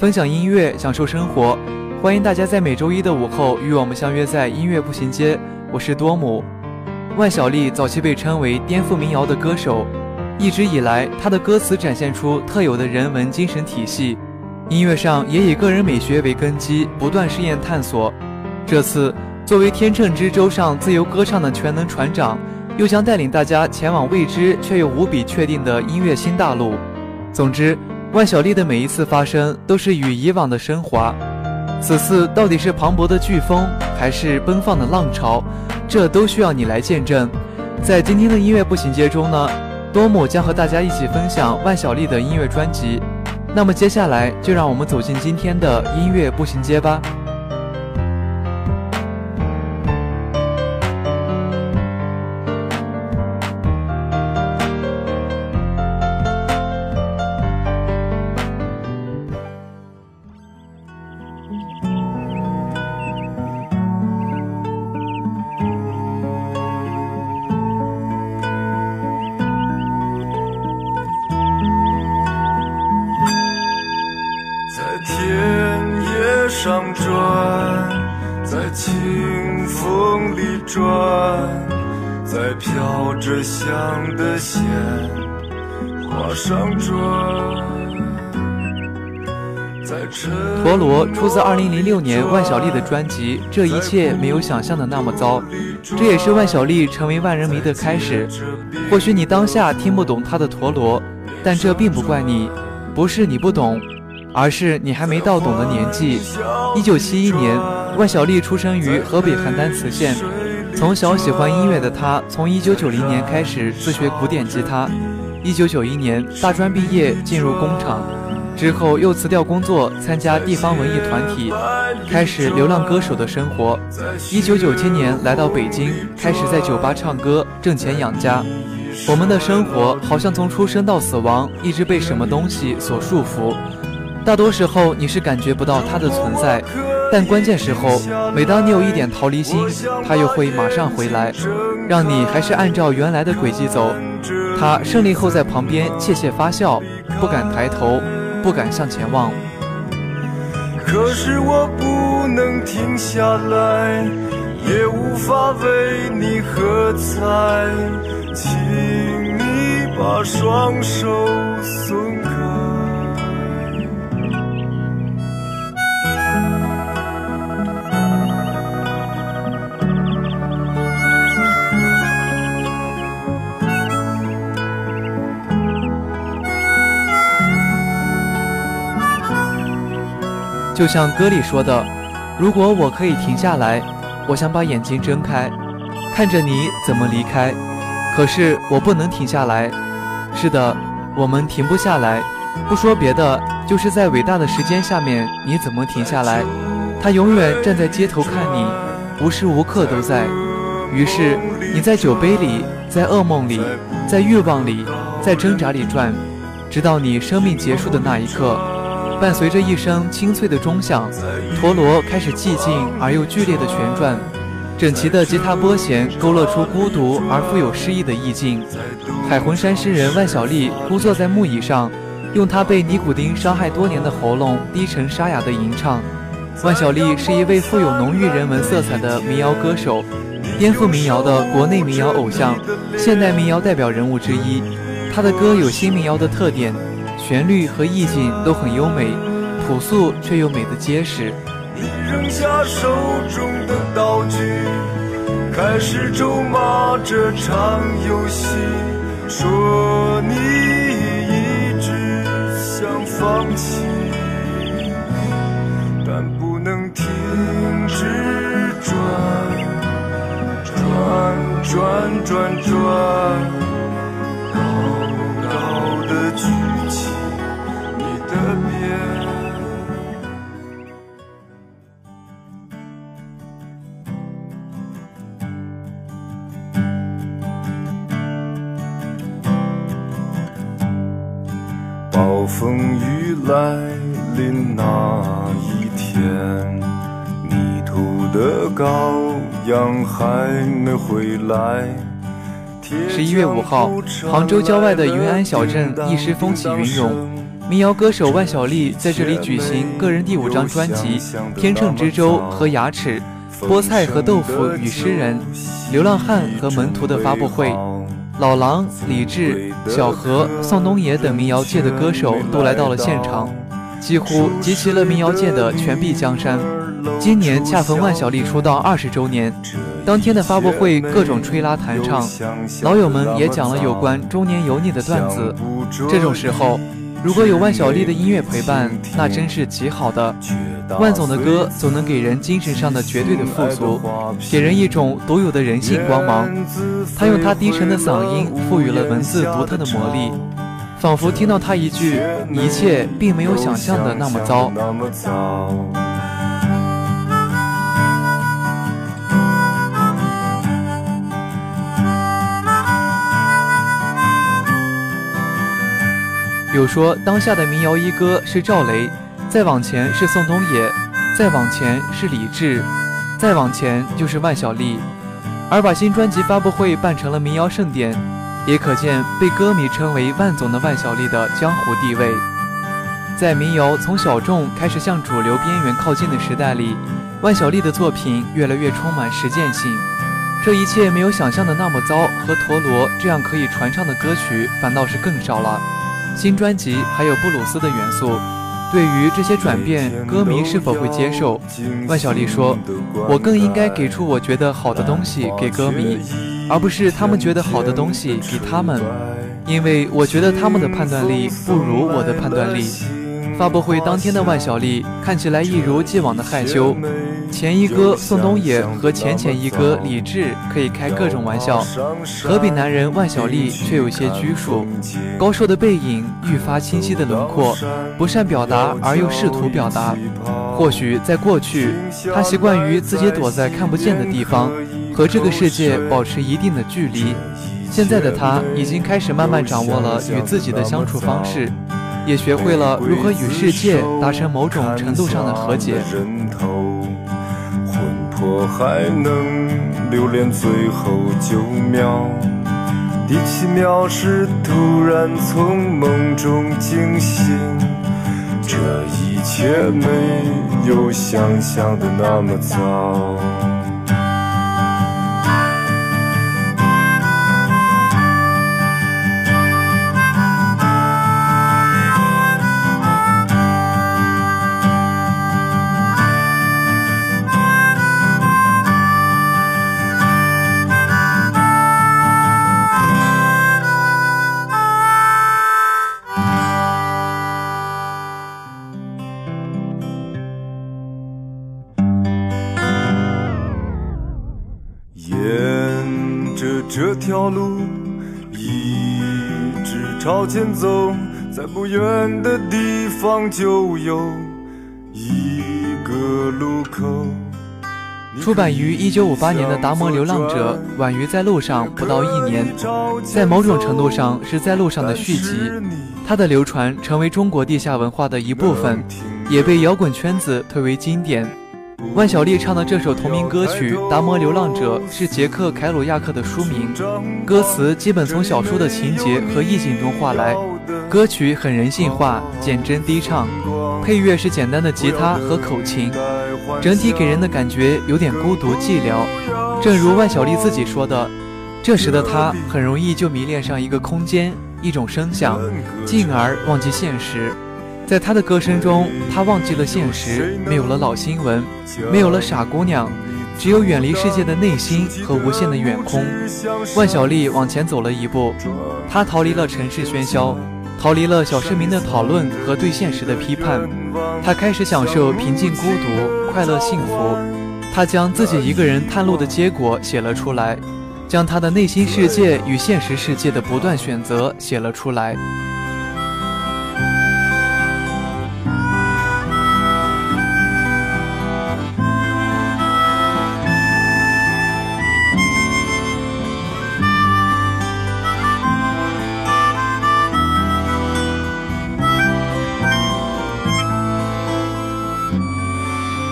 分享音乐，享受生活，欢迎大家在每周一的午后与我们相约在音乐步行街。我是多姆。万晓利早期被称为颠覆民谣的歌手，一直以来，他的歌词展现出特有的人文精神体系，音乐上也以个人美学为根基，不断试验探索。这次，作为天秤之舟上自由歌唱的全能船长，又将带领大家前往未知却又无比确定的音乐新大陆。总之。万晓利的每一次发声都是与以往的升华，此次到底是磅礴的飓风，还是奔放的浪潮，这都需要你来见证。在今天的音乐步行街中呢，多姆将和大家一起分享万晓利的音乐专辑。那么接下来就让我们走进今天的音乐步行街吧。陀螺出自2006年万晓利的专辑《这一切没有想象的那么糟》，这也是万晓利成为万人迷的开始。或许你当下听不懂他的陀螺，但这并不怪你，不是你不懂，而是你还没到懂的年纪。1971年，万晓利出生于河北邯郸磁县，从小喜欢音乐的他，从1990年开始自学古典吉他。1991年大专毕业，进入工厂。之后又辞掉工作，参加地方文艺团体，开始流浪歌手的生活。一九九七年来到北京，开始在酒吧唱歌，挣钱养家。我们的生活好像从出生到死亡，一直被什么东西所束缚。大多时候你是感觉不到它的存在，但关键时候，每当你有一点逃离心，它又会马上回来，让你还是按照原来的轨迹走。它胜利后在旁边窃窃发笑，不敢抬头。不敢向前望，可是我不能停下来，也无法为你喝彩，请你把双手就像歌里说的，如果我可以停下来，我想把眼睛睁开，看着你怎么离开。可是我不能停下来。是的，我们停不下来。不说别的，就是在伟大的时间下面，你怎么停下来？他永远站在街头看你，无时无刻都在。于是你在酒杯里，在噩梦里，在欲望里，在挣扎里转，直到你生命结束的那一刻。伴随着一声清脆的钟响，陀螺开始寂静而又剧烈的旋转，整齐的吉他拨弦勾勒出孤独而富有诗意的意境。海魂山诗人万晓利孤坐在木椅上，用他被尼古丁伤害多年的喉咙低沉沙哑的吟唱。万晓利是一位富有浓郁人文色彩的民谣歌手，颠覆民谣的国内民谣偶像，现代民谣代表人物之一。他的歌有新民谣的特点，旋律和意境都很优美，朴素却又美得结实。你扔下手中的道具，开始咒骂这场游戏，说你一直想放弃，但不能停止转，转转转转。羔羊还没回来。十一月五号，杭州郊外的云安小镇一时风起云涌，民谣歌手万晓利在这里举行个人第五张专辑《天秤之舟》和《牙齿》、菠菜和豆腐与诗人、流浪汉和门徒的发布会。老狼、李志、小何、宋冬野等民谣界的歌手都来到了现场，几乎集齐了民谣界的全臂江山。今年恰逢万晓利出道二十周年，当天的发布会各种吹拉弹唱，老友们也讲了有关中年油腻的段子。这种时候。如果有万晓利的音乐陪伴，那真是极好的。万总的歌总能给人精神上的绝对的富足，给人一种独有的人性光芒。他用他低沉的嗓音赋予了文字独特的魔力，仿佛听到他一句：“一切并没有想象的那么糟。”有说当下的民谣一哥是赵雷，再往前是宋冬野，再往前是李志，再往前就是万晓利，而把新专辑发布会办成了民谣盛典，也可见被歌迷称为万总的万晓利的江湖地位。在民谣从小众开始向主流边缘靠近的时代里，万晓利的作品越来越充满实践性。这一切没有想象的那么糟，和陀螺这样可以传唱的歌曲反倒是更少了。新专辑还有布鲁斯的元素，对于这些转变，歌迷是否会接受？万晓利说：“我更应该给出我觉得好的东西给歌迷，而不是他们觉得好的东西给他们，因为我觉得他们的判断力不如我的判断力。”发布会当天的万晓利看起来一如既往的害羞，前一哥宋冬野和前前一哥李志可以开各种玩笑，河北男人万晓利却有些拘束，高瘦的背影愈发清晰的轮廓，不善表达而又试图表达。或许在过去，他习惯于自己躲在看不见的地方，和这个世界保持一定的距离。现在的他已经开始慢慢掌握了与自己的相处方式。也学会了如何与世界达成某种程度上的和解。人头魂魄还能留恋最后九秒，第七秒时突然从梦中惊醒。这一切没有想象的那么糟。条路一直朝前走，在不远的地方就有一个路口。出版于一九五八年的《达摩流浪者》晚于《在路上》不到一年，在某种程度上是在路上的续集。它的流传成为中国地下文化的一部分，也被摇滚圈子推为经典。万晓利唱的这首同名歌曲《达摩流浪者》是杰克·凯鲁亚克的书名，歌词基本从小说的情节和意境中画来。歌曲很人性化、简真低唱，配乐是简单的吉他和口琴。整体给人的感觉有点孤独寂寥。正如万晓利自己说的，这时的他很容易就迷恋上一个空间、一种声响，进而忘记现实。在他的歌声中，他忘记了现实，没有了老新闻，没有了傻姑娘，只有远离世界的内心和无限的远空。万晓利往前走了一步，他逃离了城市喧嚣，逃离了小市民的讨论和对现实的批判，他开始享受平静、孤独、快乐、幸福。他将自己一个人探路的结果写了出来，将他的内心世界与现实世界的不断选择写了出来。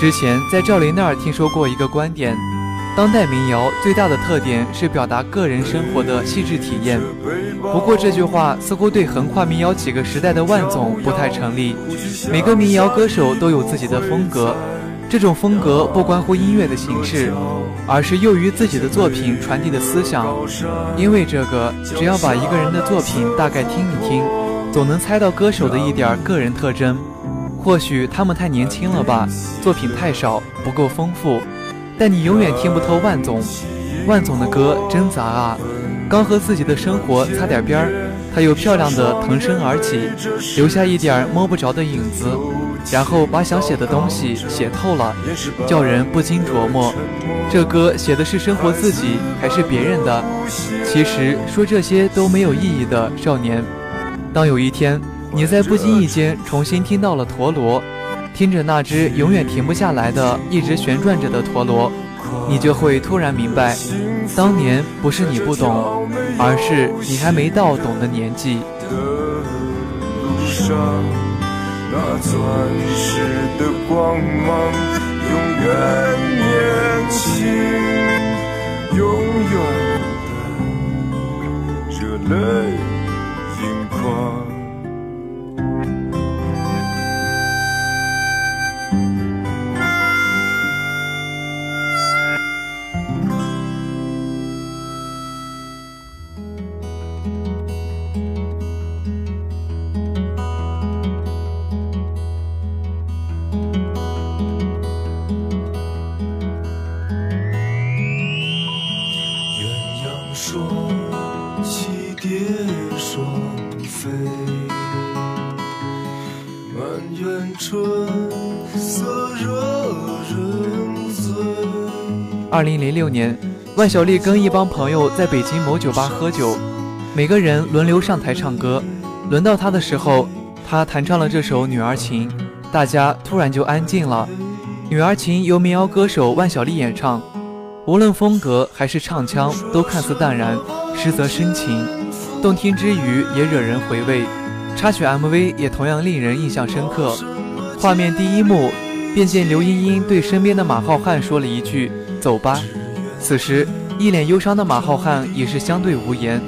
之前在赵雷那儿听说过一个观点：当代民谣最大的特点是表达个人生活的细致体验。不过这句话似乎对横跨民谣几个时代的万总不太成立。每个民谣歌手都有自己的风格，这种风格不关乎音乐的形式，而是囿于自己的作品传递的思想。因为这个，只要把一个人的作品大概听一听，总能猜到歌手的一点个人特征。或许他们太年轻了吧，作品太少，不够丰富。但你永远听不透万总，万总的歌真杂啊！刚和自己的生活擦点边儿，他又漂亮的腾身而起，留下一点摸不着的影子，然后把想写的东西写透了，叫人不禁琢磨：这歌写的是生活自己还是别人的？其实说这些都没有意义的，少年。当有一天。你在不经意间重新听到了陀螺，听着那只永远停不下来的、一直旋转着的陀螺，你就会突然明白，当年不是你不懂，而是你还没到懂的年纪。那钻石的光芒永远年轻，永远的热泪二零零六年，万晓利跟一帮朋友在北京某酒吧喝酒，每个人轮流上台唱歌。轮到他的时候，他弹唱了这首《女儿情》，大家突然就安静了。《女儿情》由民谣歌手万晓利演唱，无论风格还是唱腔都看似淡然，实则深情，动听之余也惹人回味。插曲 MV 也同样令人印象深刻。画面第一幕，便见刘茵茵对身边的马浩瀚说了一句。走吧。此时，一脸忧伤的马浩瀚也是相对无言，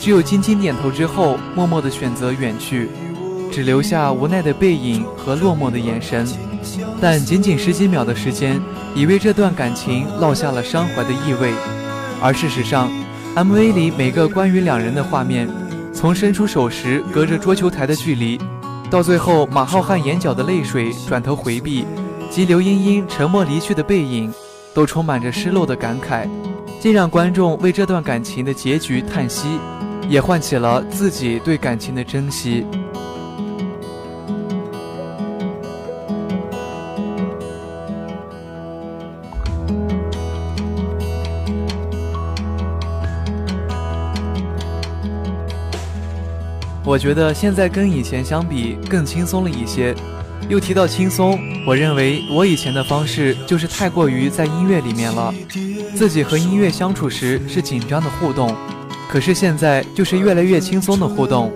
只有轻轻点头之后，默默的选择远去，只留下无奈的背影和落寞的眼神。但仅仅十几秒的时间，已为这段感情落下了伤怀的意味。而事实上，MV 里每个关于两人的画面，从伸出手时隔着桌球台的距离，到最后马浩瀚眼角的泪水转头回避，及刘英英沉默离去的背影。都充满着失落的感慨，既让观众为这段感情的结局叹息，也唤起了自己对感情的珍惜。我觉得现在跟以前相比更轻松了一些。又提到轻松，我认为我以前的方式就是太过于在音乐里面了，自己和音乐相处时是紧张的互动，可是现在就是越来越轻松的互动。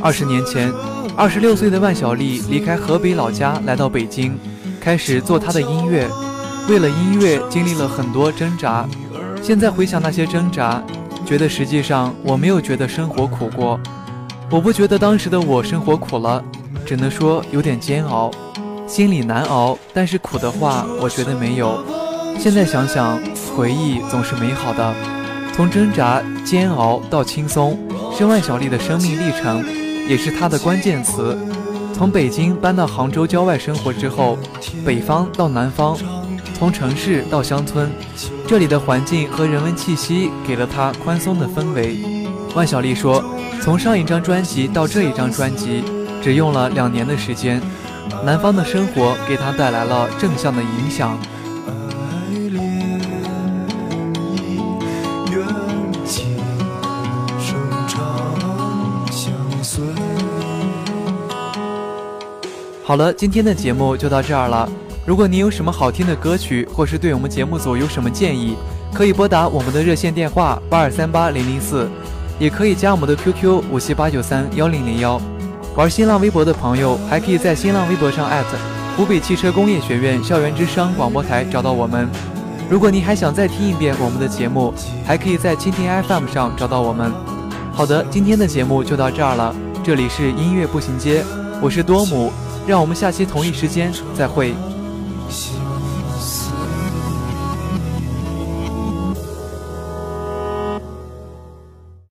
二十年前，二十六岁的万晓利离开河北老家来到北京，开始做他的音乐，为了音乐经历了很多挣扎。现在回想那些挣扎，觉得实际上我没有觉得生活苦过，我不觉得当时的我生活苦了。只能说有点煎熬。心里难熬，但是苦的话，我觉得没有。现在想想，回忆总是美好的。从挣扎、煎熬到轻松，是万晓利的生命历程，也是她的关键词。从北京搬到杭州郊外生活之后，北方到南方，从城市到乡村，这里的环境和人文气息给了她宽松的氛围。万晓利说：“从上一张专辑到这一张专辑，只用了两年的时间。南方的生活给他带来了正向的影响。”好了，今天的节目就到这儿了。如果你有什么好听的歌曲，或是对我们节目组有什么建议，可以拨打我们的热线电话八二三八零零四，也可以加我们的 QQ 五七八九三幺零零幺。玩新浪微博的朋友，还可以在新浪微博上艾特湖北汽车工业学院校园之声广播台找到我们。如果您还想再听一遍我们的节目，还可以在蜻蜓 FM 上找到我们。好的，今天的节目就到这儿了。这里是音乐步行街，我是多姆。让我们下期同一时间再会。